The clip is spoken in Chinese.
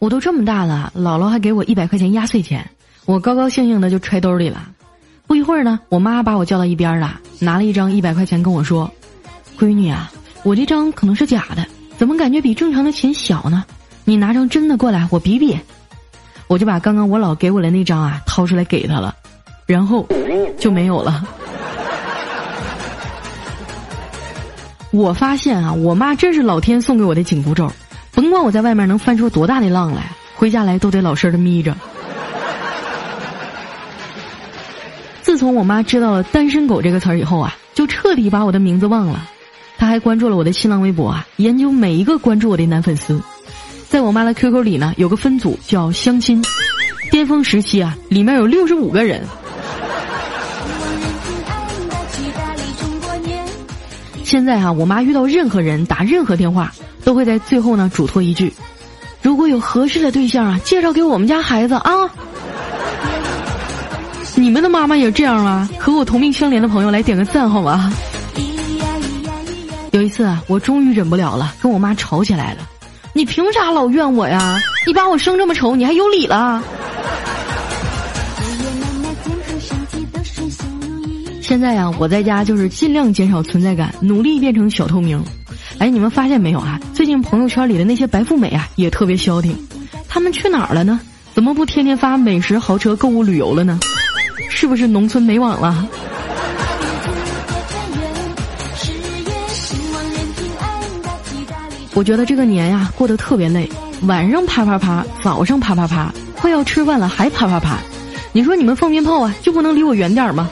我都这么大了，姥姥还给我一百块钱压岁钱，我高高兴兴的就揣兜里了。不一会儿呢，我妈把我叫到一边了，拿了一张一百块钱跟我说：“闺女啊，我这张可能是假的，怎么感觉比正常的钱小呢？你拿张真的过来，我比比。”我就把刚刚我姥给我的那张啊掏出来给她了，然后就没有了。我发现啊，我妈真是老天送给我的紧箍咒。甭管我在外面能翻出多大的浪来，回家来都得老实的眯着。自从我妈知道了“单身狗”这个词儿以后啊，就彻底把我的名字忘了。她还关注了我的新浪微博啊，研究每一个关注我的男粉丝。在我妈的 QQ 里呢，有个分组叫相亲，巅峰时期啊，里面有六十五个人。现在啊，我妈遇到任何人打任何电话。都会在最后呢嘱托一句：“如果有合适的对象啊，介绍给我们家孩子啊。”你们的妈妈也这样吗？和我同命相连的朋友来点个赞好吗？有一次啊，我终于忍不了了，跟我妈吵起来了。你凭啥老怨我呀？你把我生这么丑，你还有理了？现在呀，我在家就是尽量减少存在感，努力变成小透明。哎，你们发现没有啊？最近朋友圈里的那些白富美啊，也特别消停。他们去哪儿了呢？怎么不天天发美食、豪车、购物、旅游了呢？是不是农村没网了？我觉得这个年呀过得特别累，晚上啪啪啪，早上啪啪啪，快要吃饭了还啪啪啪。你说你们放鞭炮啊，就不能离我远点儿吗？